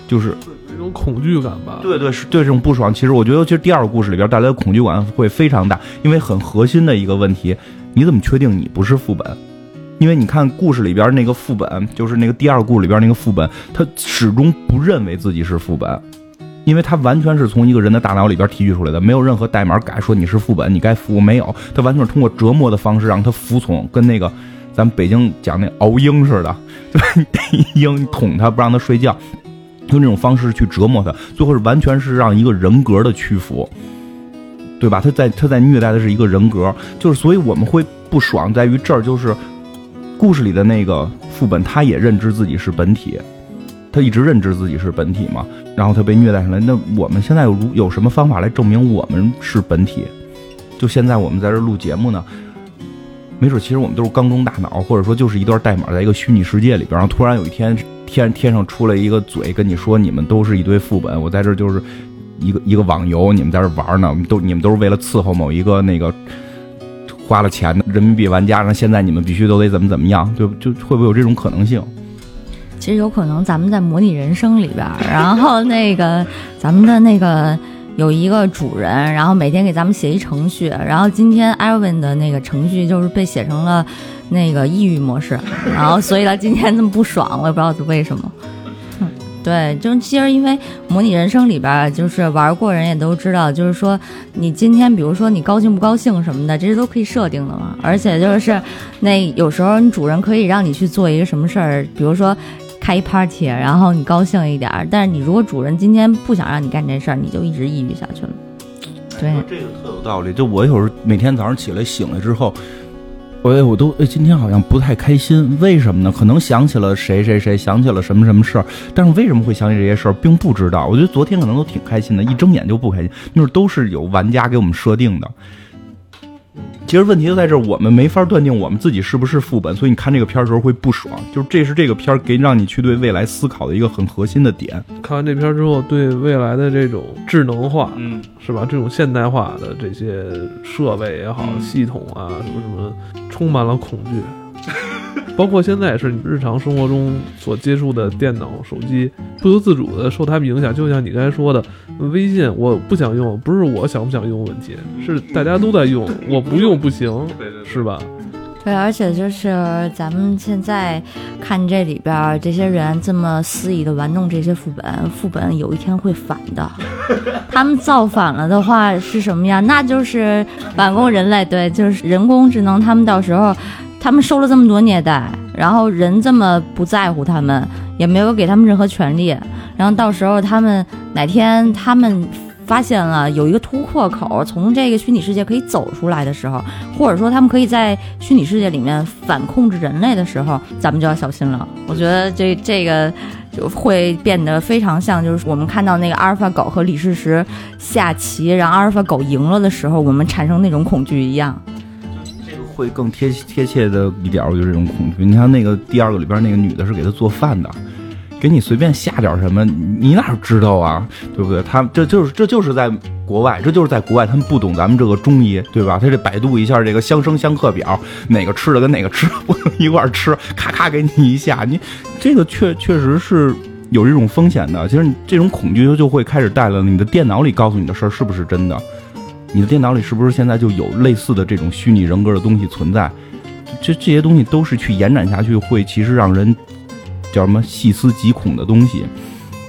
就是。一种恐惧感吧，对对是对这种不爽。其实我觉得，其实第二个故事里边带来的恐惧感会非常大，因为很核心的一个问题，你怎么确定你不是副本？因为你看故事里边那个副本，就是那个第二故事里边那个副本，他始终不认为自己是副本，因为他完全是从一个人的大脑里边提取出来的，没有任何代码改说你是副本，你该服没有，他完全是通过折磨的方式让他服从，跟那个咱北京讲那熬鹰似的，对吧？你逮鹰，捅他，不让他睡觉。用这种方式去折磨他，最后是完全是让一个人格的屈服，对吧？他在他在虐待的是一个人格，就是所以我们会不爽在于这儿，就是故事里的那个副本，他也认知自己是本体，他一直认知自己是本体嘛，然后他被虐待上来。那我们现在有有什么方法来证明我们是本体？就现在我们在这录节目呢，没准其实我们都是缸中大脑，或者说就是一段代码在一个虚拟世界里边，然后突然有一天。天天上出来一个嘴跟你说，你们都是一堆副本，我在这就是一个一个网游，你们在这玩呢，都你们都是为了伺候某一个那个花了钱的人民币玩家，然后现在你们必须都得怎么怎么样，就就会不会有这种可能性？其实有可能，咱们在模拟人生里边，然后那个咱们的那个有一个主人，然后每天给咱们写一程序，然后今天艾文的那个程序就是被写成了。那个抑郁模式，然后所以他今天这么不爽，我也不知道是为什么。对，就是其实因为模拟人生里边，就是玩过人也都知道，就是说你今天比如说你高兴不高兴什么的，这些都可以设定的嘛。而且就是那有时候你主人可以让你去做一个什么事儿，比如说开一 party，然后你高兴一点。但是你如果主人今天不想让你干这事儿，你就一直抑郁下去了。对，这个特有道理。就我有时候每天早上起来醒来之后。我我都今天好像不太开心，为什么呢？可能想起了谁谁谁，想起了什么什么事儿，但是为什么会想起这些事儿，并不知道。我觉得昨天可能都挺开心的，一睁眼就不开心，那都是有玩家给我们设定的。其实问题就在这儿，我们没法断定我们自己是不是副本，所以你看这个片儿的时候会不爽。就是这是这个片儿给让你去对未来思考的一个很核心的点。看完这片儿之后，对未来的这种智能化，嗯，是吧？这种现代化的这些设备也好，系统啊，什么什么，充满了恐惧。包括现在也是你日常生活中所接触的电脑、手机，不由自主的受他们影响。就像你刚才说的，微信我不想用，不是我想不想用问题，是大家都在用，我不用不行，是吧？对，而且就是咱们现在看这里边这些人这么肆意的玩弄这些副本，副本有一天会反的。他们造反了的话是什么样？那就是反攻人类，对，就是人工智能，他们到时候。他们受了这么多虐待，然后人这么不在乎他们，也没有给他们任何权利。然后到时候他们哪天他们发现了有一个突破口，从这个虚拟世界可以走出来的时候，或者说他们可以在虚拟世界里面反控制人类的时候，咱们就要小心了。我觉得这这个就会变得非常像，就是我们看到那个阿尔法狗和李世石下棋，让阿尔法狗赢了的时候，我们产生那种恐惧一样。会更贴贴切的一点，我就这种恐惧。你看那个第二个里边那个女的是给他做饭的，给你随便下点什么，你哪知道啊？对不对？他这就是这就是在国外，这就是在国外，他们不懂咱们这个中医，对吧？他这百度一下这个相生相克表，哪个吃的跟哪个吃的不能一块吃，咔咔给你一下，你这个确确实是有这种风险的。其实这种恐惧就会开始带了你的电脑里告诉你的事儿是不是真的？你的电脑里是不是现在就有类似的这种虚拟人格的东西存在？这这些东西都是去延展下去，会其实让人叫什么细思极恐的东西。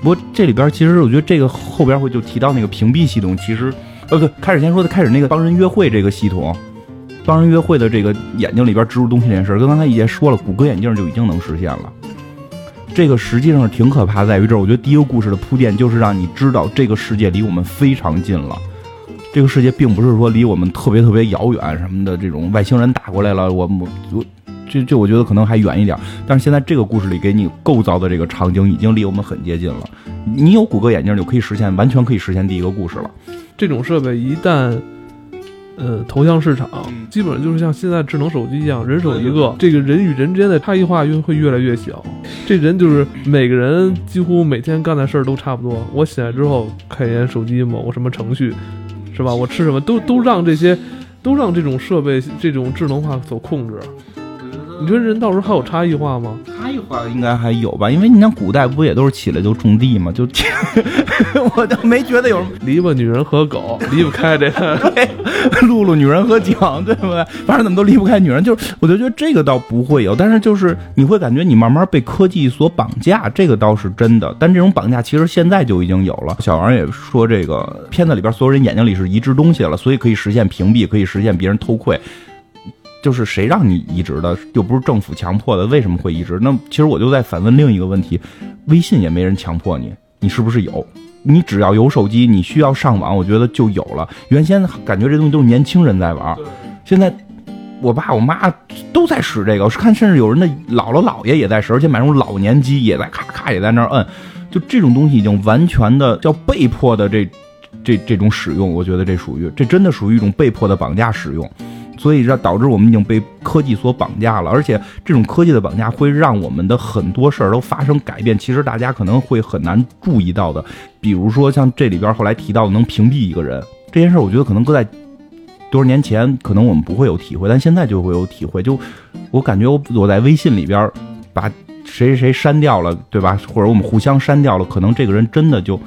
不过这里边其实我觉得这个后边会就提到那个屏蔽系统，其实呃对，开始先说的开始那个帮人约会这个系统，帮人约会的这个眼睛里边植入东西这件事，跟刚才已经说了，谷歌眼镜就已经能实现了。这个实际上挺可怕，在于这儿，我觉得第一个故事的铺垫就是让你知道这个世界离我们非常近了。这个世界并不是说离我们特别特别遥远什么的，这种外星人打过来了，我我我，这这我觉得可能还远一点。但是现在这个故事里给你构造的这个场景已经离我们很接近了。你有谷歌眼镜就可以实现，完全可以实现第一个故事了。这种设备一旦呃投向市场，基本上就是像现在智能手机一样，人手一个，这个人与人之间的差异化越会越来越小。这人就是每个人几乎每天干的事儿都差不多。我醒来之后看一眼手机，某个什么程序。是吧？我吃什么都都让这些，都让这种设备这种智能化所控制。你觉得人到时候还有差异化吗？差异化应该还有吧，因为你像古代不也都是起来就种地吗？就 我就没觉得有什么篱笆女人和狗离不开这个，露露女人和井，对不对？反正怎么都离不开女人。就是我就觉得这个倒不会有，但是就是你会感觉你慢慢被科技所绑架，这个倒是真的。但这种绑架其实现在就已经有了。小王也说，这个片子里边所有人眼睛里是移植东西了，所以可以实现屏蔽，可以实现别人偷窥。就是谁让你移植的，又不是政府强迫的，为什么会移植？那其实我就在反问另一个问题：微信也没人强迫你，你是不是有？你只要有手机，你需要上网，我觉得就有了。原先感觉这东西都是年轻人在玩，现在我爸我妈都在使这个。我看甚至有人的姥姥姥爷也在使，而且买那种老年机也在咔咔也在那摁。就这种东西已经完全的叫被迫的这这这种使用，我觉得这属于这真的属于一种被迫的绑架使用。所以让导致我们已经被科技所绑架了，而且这种科技的绑架会让我们的很多事儿都发生改变。其实大家可能会很难注意到的，比如说像这里边后来提到的能屏蔽一个人这件事儿，我觉得可能搁在多少年前可能我们不会有体会，但现在就会有体会。就我感觉我我在微信里边把谁谁谁删掉了，对吧？或者我们互相删掉了，可能这个人真的就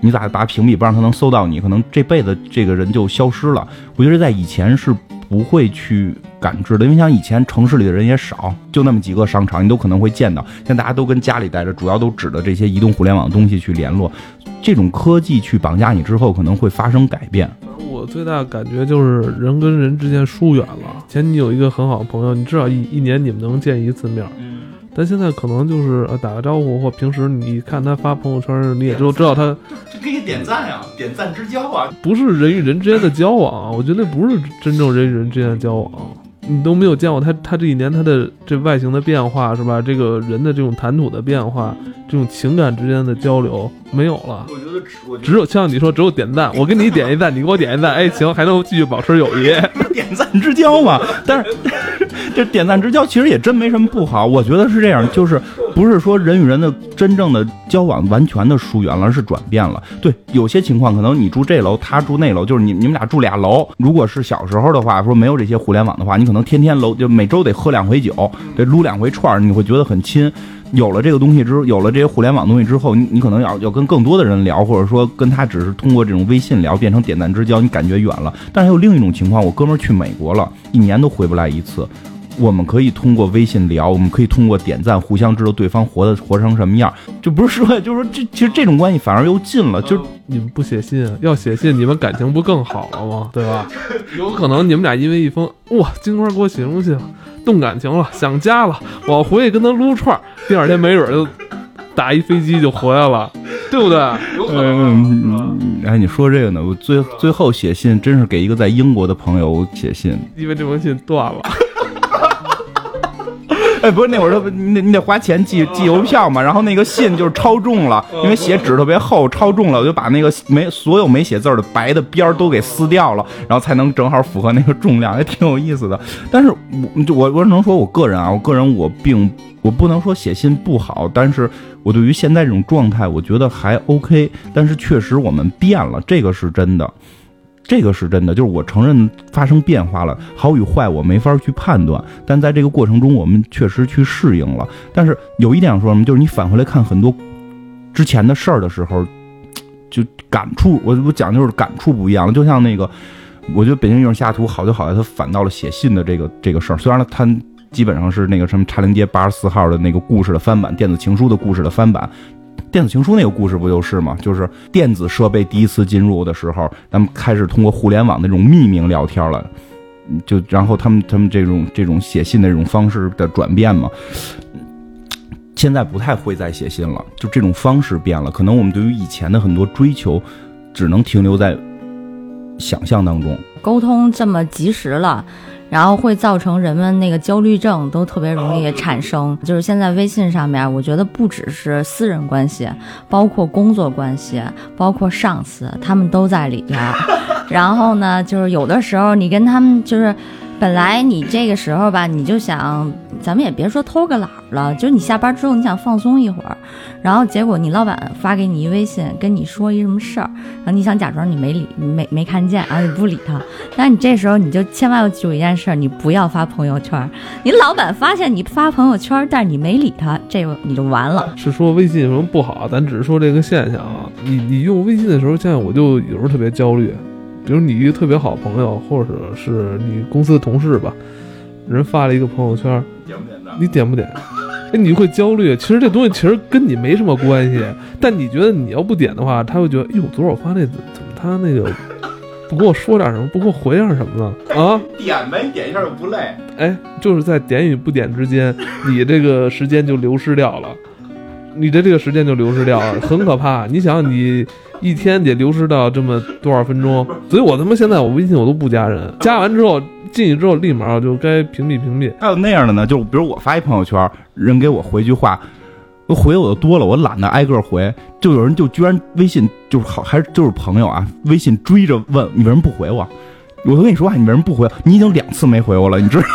你咋把屏蔽，不让他能搜到你，可能这辈子这个人就消失了。我觉得在以前是。不会去感知的，因为像以前城市里的人也少，就那么几个商场，你都可能会见到。现在大家都跟家里待着，主要都指着这些移动互联网的东西去联络。这种科技去绑架你之后，可能会发生改变。我最大的感觉就是人跟人之间疏远了。前你有一个很好的朋友，你至少一一年你们能见一次面。但现在可能就是呃打个招呼，或平时你看他发朋友圈，你也就知道他就给你点赞呀，点赞之交啊，不是人与人之间的交往，我觉得不是真正人与人之间的交往。你都没有见过他，他这一年他的这外形的变化是吧？这个人的这种谈吐的变化，这种情感之间的交流没有了。我觉得只只有像你说，只有点赞，我给你点一赞，你给我点一赞，哎，行，还能继续保持友谊，点赞之交嘛。但是。这点赞之交其实也真没什么不好，我觉得是这样，就是不是说人与人的真正的交往完全的疏远了，而是转变了。对，有些情况可能你住这楼，他住那楼，就是你你们俩住俩楼。如果是小时候的话，说没有这些互联网的话，你可能天天楼就每周得喝两回酒，得撸两回串儿你会觉得很亲。有了这个东西之，有了这些互联网东西之后，你你可能要要跟更多的人聊，或者说跟他只是通过这种微信聊，变成点赞之交，你感觉远了。但是还有另一种情况，我哥们儿去美国了，一年都回不来一次。我们可以通过微信聊，我们可以通过点赞互相知道对方活的活成什么样，就不是说，就是说这其实这种关系反而又近了。就你们不写信，要写信，你们感情不更好 了吗？对吧？有可能你们俩因为一封哇，金花给我写封信，动感情了，想家了，我回去跟他撸串，第二天没准就打一飞机就回来了，对不对？有可能。哎，你说这个呢？我最最后写信真是给一个在英国的朋友写信，因为这封信断了。哎，不是那会儿他你得你得花钱寄寄邮票嘛，然后那个信就是超重了，因为写纸特别厚，超重了，我就把那个没所有没写字的白的边儿都给撕掉了，然后才能正好符合那个重量，也挺有意思的。但是我我我能说我个人啊，我个人我并我不能说写信不好，但是。我对于现在这种状态，我觉得还 OK。但是确实我们变了，这个是真的，这个是真的。就是我承认发生变化了，好与坏我没法去判断。但在这个过程中，我们确实去适应了。但是有一点说什么，就是你返回来看很多之前的事儿的时候，就感触，我我讲就是感触不一样了。就像那个，我觉得《北京遇上西雅图》好就好在它反到了写信的这个这个事儿，虽然它。基本上是那个什么茶陵街八十四号的那个故事的翻版，电子情书的故事的翻版。电子情书那个故事不就是吗？就是电子设备第一次进入的时候，咱们开始通过互联网那种匿名聊天了，就然后他们他们这种这种写信的这种方式的转变嘛。现在不太会再写信了，就这种方式变了。可能我们对于以前的很多追求，只能停留在想象当中。沟通这么及时了。然后会造成人们那个焦虑症都特别容易产生。就是现在微信上面，我觉得不只是私人关系，包括工作关系，包括上司，他们都在里边。然后呢，就是有的时候你跟他们就是。本来你这个时候吧，你就想，咱们也别说偷个懒了，就是你下班之后你想放松一会儿，然后结果你老板发给你一微信，跟你说一什么事儿，然后你想假装你没理，没没看见，然后你不理他，但你这时候你就千万要记住一件事，你不要发朋友圈，你老板发现你发朋友圈，但是你没理他，这你就完了。是说微信有什么不好？咱只是说这个现象啊。你你用微信的时候，现在我就有时候特别焦虑。比如你一个特别好朋友，或者是你公司的同事吧，人发了一个朋友圈，点不点赞？你点不点？哎，你会焦虑。其实这东西其实跟你没什么关系，但你觉得你要不点的话，他会觉得，哟，昨儿我发那怎么他那个不跟我说点什么，不给我回点什么呢？啊？点呗，点一下又不累。哎，就是在点与不点之间，你这个时间就流失掉了，你的这个时间就流失掉了，很可怕。你想你。一天得流失到这么多少分钟，所以我他妈现在我微信我都不加人，加完之后进去之后立马就该屏蔽屏蔽。还有那样的呢，就比如我发一朋友圈，人给我回句话，回我的多了，我懒得挨个回，就有人就居然微信就是好还是就是朋友啊，微信追着问你为什么不回我，我都跟你说话你为什么不回，你已经两次没回我了，你知道吗？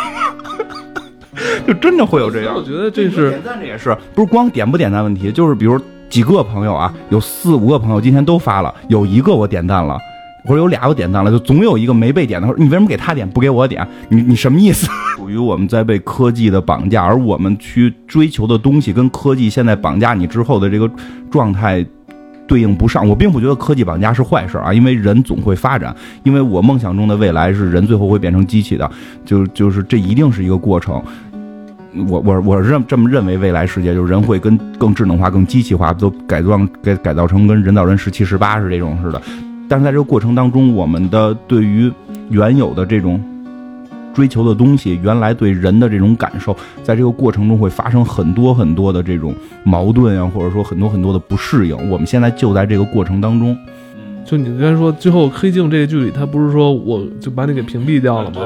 就真的会有这样。我觉得这是点赞这也是不是光点不点赞问题，就是比如。几个朋友啊，有四五个朋友今天都发了，有一个我点赞了，或者有俩我点赞了，就总有一个没被点的。你为什么给他点，不给我点？你你什么意思？属于我们在被科技的绑架，而我们去追求的东西跟科技现在绑架你之后的这个状态对应不上。我并不觉得科技绑架是坏事啊，因为人总会发展。因为我梦想中的未来是人最后会变成机器的，就就是这一定是一个过程。我我我认这么认为，未来世界就是人会跟更智能化、更机器化，都改装改改造成跟人造人十七十八是这种似的。但是在这个过程当中，我们的对于原有的这种追求的东西，原来对人的这种感受，在这个过程中会发生很多很多的这种矛盾啊，或者说很多很多的不适应。我们现在就在这个过程当中。就你刚才说，最后《黑镜》这个剧里，他不是说我就把你给屏蔽掉了吗？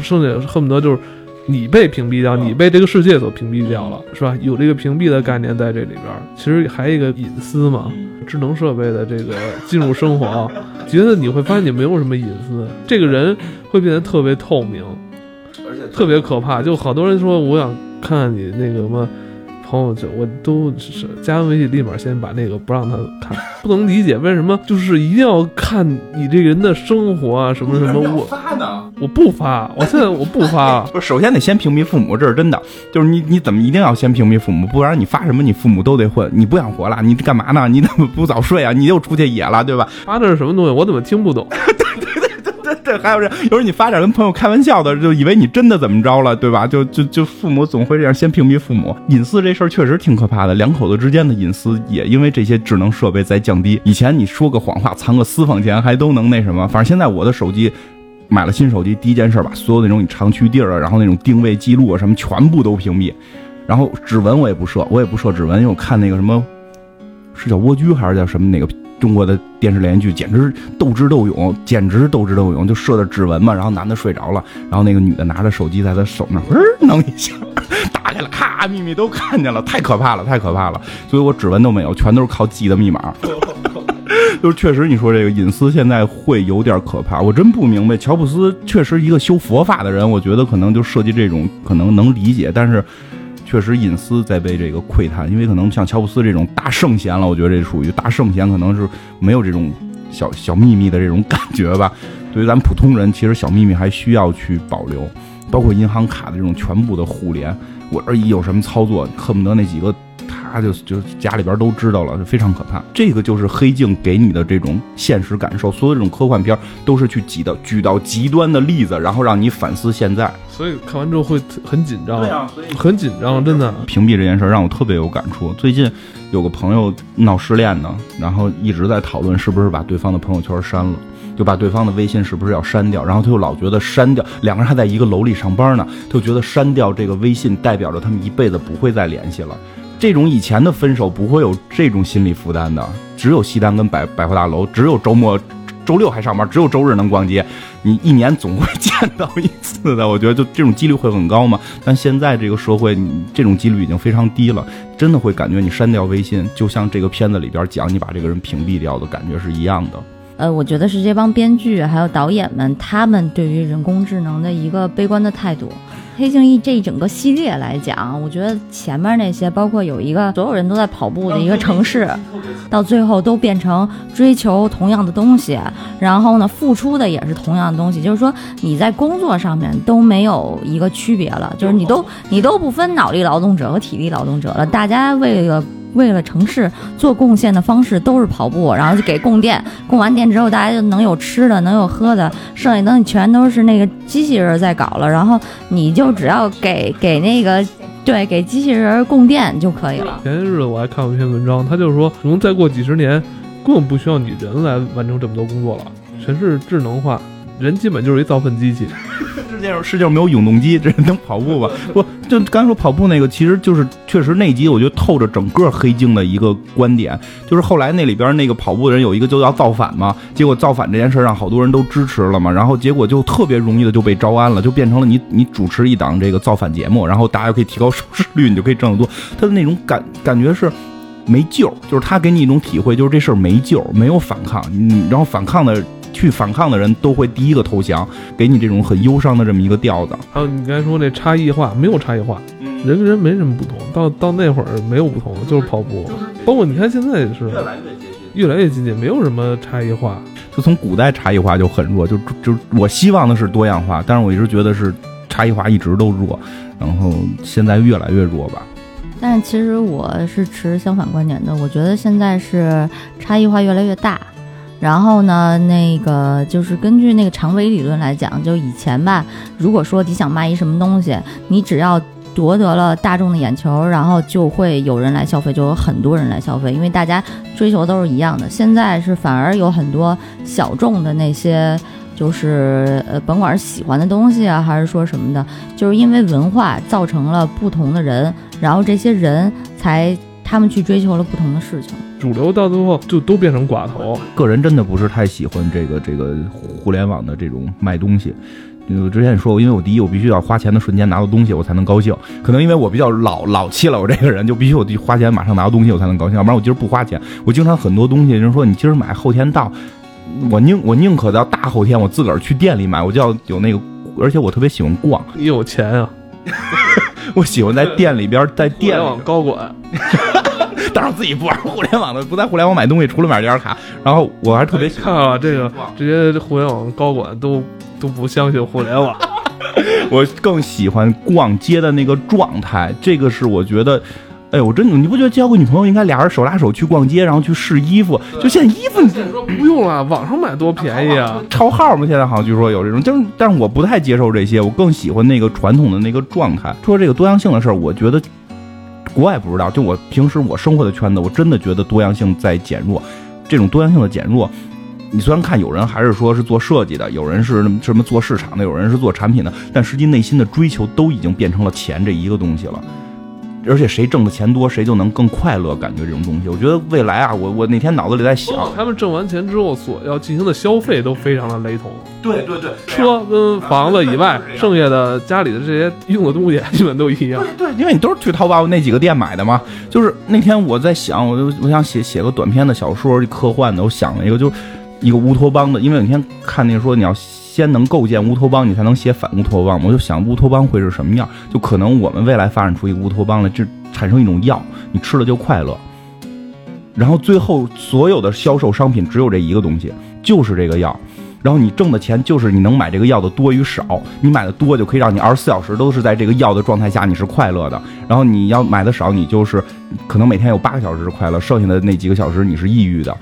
剩下恨不得就是。你被屏蔽掉，你被这个世界所屏蔽掉了，是吧？有这个屏蔽的概念在这里边，其实还有一个隐私嘛。智能设备的这个进入生活，觉得你会发现你没有什么隐私，这个人会变得特别透明，而且特别可怕。就好多人说，我想看你那个什么。朋友就我都是加完微信，立马先把那个不让他看，不能理解为什么就是一定要看你这个人的生活啊什么什么。我发呢？我不发，我现在我不发。不，首先得先屏蔽父母，这是真的。就是你你怎么一定要先屏蔽父母？不然你发什么，你父母都得混。你不想活了？你干嘛呢？你怎么不早睡啊？你又出去野了，对吧？发的是什么东西？我怎么听不懂？这还有人，有时候你发点跟朋友开玩笑的，就以为你真的怎么着了，对吧？就就就父母总会这样，先屏蔽父母。隐私这事儿确实挺可怕的，两口子之间的隐私也因为这些智能设备在降低。以前你说个谎话，藏个私房钱还都能那什么，反正现在我的手机买了新手机，第一件事把所有那种你常去地儿啊，然后那种定位记录啊什么全部都屏蔽，然后指纹我也不设，我也不设指纹，因为我看那个什么，是叫蜗居还是叫什么那个。中国的电视连续剧简直斗智斗勇，简直斗智斗勇，就设的指纹嘛。然后男的睡着了，然后那个女的拿着手机在他手那儿弄一下，打开了，咔，秘密都看见了，太可怕了，太可怕了。所以我指纹都没有，全都是靠记的密码。就是确实你说这个隐私现在会有点可怕，我真不明白。乔布斯确实一个修佛法的人，我觉得可能就设计这种可能能理解，但是确实隐私在被这个窥探，因为可能像乔布斯这种大圣贤了，我觉得这属于大圣贤，可能是没有这种小小秘密的这种感觉吧。对于咱们普通人，其实小秘密还需要去保留，包括银行卡的这种全部的互联，我这一有什么操作，恨不得那几个。他就就家里边都知道了，就非常可怕。这个就是黑镜给你的这种现实感受。所有这种科幻片都是去挤到举到极端的例子，然后让你反思现在。所以看完之后会很紧张，对啊，所以很紧张，真的。屏蔽这件事让我特别有感触。最近有个朋友闹失恋呢，然后一直在讨论是不是把对方的朋友圈删了，就把对方的微信是不是要删掉。然后他又老觉得删掉，两个人还在一个楼里上班呢，他就觉得删掉这个微信代表着他们一辈子不会再联系了。这种以前的分手不会有这种心理负担的，只有西单跟百百货大楼，只有周末、周六还上班，只有周日能逛街。你一年总会见到一次的，我觉得就这种几率会很高嘛。但现在这个社会，这种几率已经非常低了，真的会感觉你删掉微信，就像这个片子里边讲你把这个人屏蔽掉的感觉是一样的。呃，我觉得是这帮编剧还有导演们，他们对于人工智能的一个悲观的态度。黑镜一这一整个系列来讲，我觉得前面那些，包括有一个所有人都在跑步的一个城市，到最后都变成追求同样的东西，然后呢，付出的也是同样的东西，就是说你在工作上面都没有一个区别了，就是你都你都不分脑力劳动者和体力劳动者了，大家为了。为了城市做贡献的方式都是跑步，然后就给供电，供完电之后大家就能有吃的，能有喝的，剩下东西全都是那个机器人在搞了。然后你就只要给给那个对给机器人供电就可以了。前些日子我还看过一篇文章，他就是说，可能再过几十年，根本不需要你人来完成这么多工作了，全是智能化，人基本就是一造粪机器。世界上世界上没有永动机，这能跑步吧？不，就刚才说跑步那个，其实就是确实那集，我觉得透着整个黑镜的一个观点，就是后来那里边那个跑步的人有一个就要造反嘛，结果造反这件事让好多人都支持了嘛，然后结果就特别容易的就被招安了，就变成了你你主持一档这个造反节目，然后大家可以提高收视率，你就可以挣得多。他的那种感感觉是没救，就是他给你一种体会，就是这事儿没救，没有反抗，嗯，然后反抗的。去反抗的人都会第一个投降，给你这种很忧伤的这么一个调子。还有你刚才说那差异化，没有差异化，人跟人没什么不同。到到那会儿没有不同，就是跑步。包括你看现在也是，越来越接近，越来越接近，没有什么差异化。就从古代差异化就很弱，就就我希望的是多样化，但是我一直觉得是差异化一直都弱，然后现在越来越弱吧。但是其实我是持相反观点的，我觉得现在是差异化越来越大。然后呢，那个就是根据那个长尾理论来讲，就以前吧，如果说你想卖一什么东西，你只要夺得了大众的眼球，然后就会有人来消费，就有很多人来消费，因为大家追求都是一样的。现在是反而有很多小众的那些，就是呃，甭管是喜欢的东西啊，还是说什么的，就是因为文化造成了不同的人，然后这些人才他们去追求了不同的事情。主流到最后就都变成寡头。个人真的不是太喜欢这个这个互联网的这种卖东西。我之前也说过，因为我第一我必须要花钱的瞬间拿到东西我才能高兴。可能因为我比较老老气了，我这个人就必须我花钱马上拿到东西我才能高兴，要不然我今儿不花钱。我经常很多东西人说你今儿买后天到，我宁我宁可到大后天我自个儿去店里买，我就要有那个，而且我特别喜欢逛。你有钱啊？我喜欢在店里边，在店网高管。但是我自己不玩互联网的，不在互联网买东西，除了买这张卡。然后我还特别看啊，这个这些互联网高管都都不相信互联网。我更喜欢逛街的那个状态，这个是我觉得，哎，我真的，你不觉得交个女朋友应该俩人手拉手去逛街，然后去试衣服？就现在衣服，你说不用了，网上买多便宜啊！超号嘛，现在好像据说有这种，就是，但是我不太接受这些，我更喜欢那个传统的那个状态。说这个多样性的事儿，我觉得。国外不知道，就我平时我生活的圈子，我真的觉得多样性在减弱。这种多样性的减弱，你虽然看有人还是说是做设计的，有人是什么做市场的，有人是做产品的，但实际内心的追求都已经变成了钱这一个东西了。而且谁挣的钱多，谁就能更快乐。感觉这种东西，我觉得未来啊，我我那天脑子里在想，他们挣完钱之后所要进行的消费都非常的雷同。对对对，车跟房子以外，剩下的家里的这些用的东西基本都一样。对，因为你都是去淘宝那几个店买的嘛。就是那天我在想，我就我想写写个短篇的小说，科幻的。我想了一个，就是一个乌托邦的，因为那天看那说你要。先能构建乌托邦，你才能写反乌托邦。我就想乌托邦会是什么样？就可能我们未来发展出一个乌托邦来，就产生一种药，你吃了就快乐。然后最后所有的销售商品只有这一个东西，就是这个药。然后你挣的钱就是你能买这个药的多与少，你买的多就可以让你二十四小时都是在这个药的状态下，你是快乐的。然后你要买的少，你就是可能每天有八个小时是快乐，剩下的那几个小时你是抑郁的。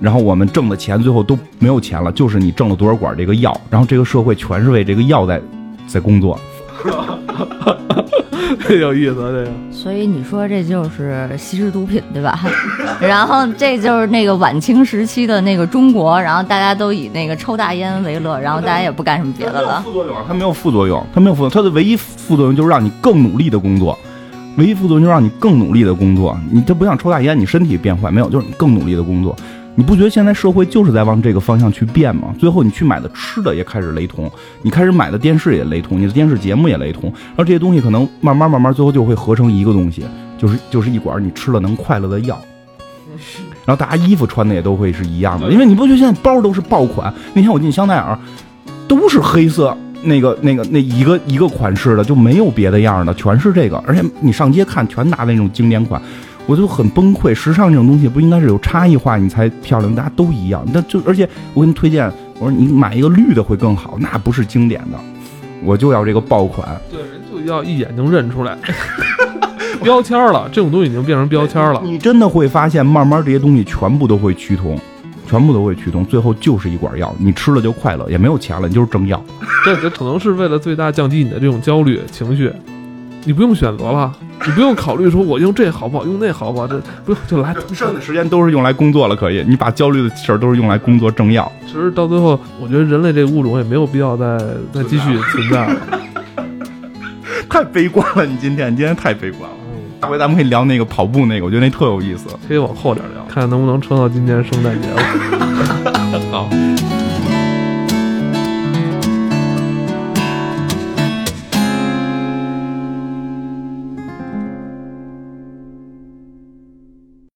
然后我们挣的钱最后都没有钱了，就是你挣了多少管这个药，然后这个社会全是为这个药在在工作。有意思，这个。所以你说这就是吸食毒品，对吧？然后这就是那个晚清时期的那个中国，然后大家都以那个抽大烟为乐，然后大家也不干什么别的了。副作用，它没有副作用，它没有副作用，它的唯一副作用就是让你更努力的工作，唯一副作用就是让你更努力的工作。你这不像抽大烟，你身体变坏没有，就是你更努力的工作。你不觉得现在社会就是在往这个方向去变吗？最后你去买的吃的也开始雷同，你开始买的电视也雷同，你的电视节目也雷同，然后这些东西可能慢慢慢慢最后就会合成一个东西，就是就是一管你吃了能快乐的药。然后大家衣服穿的也都会是一样的，因为你不觉得现在包都是爆款？那天我进香奈儿，都是黑色那个那个那一个一个款式的，就没有别的样的，全是这个，而且你上街看全拿的那种经典款。我就很崩溃，时尚这种东西不应该是有差异化你才漂亮，大家都一样。那就而且我给你推荐，我说你买一个绿的会更好，那不是经典的，我就要这个爆款。对，人就要一眼能认出来，标签了，这种东西已经变成标签了。你真的会发现，慢慢这些东西全部都会趋同，全部都会趋同，最后就是一管药，你吃了就快乐，也没有钱了，你就是挣药。这这可能是为了最大降低你的这种焦虑情绪。你不用选择了，你不用考虑说我用这好不好，用那好不好，这不用就来。剩的时间都是用来工作了，可以。你把焦虑的事儿都是用来工作正要。其实到最后，我觉得人类这个物种也没有必要再再继续存在了。太悲观了，你今天你今天太悲观了。下回咱们可以聊那个跑步那个，我觉得那特有意思，可以往后点聊，看能不能撑到今年圣诞节了。好。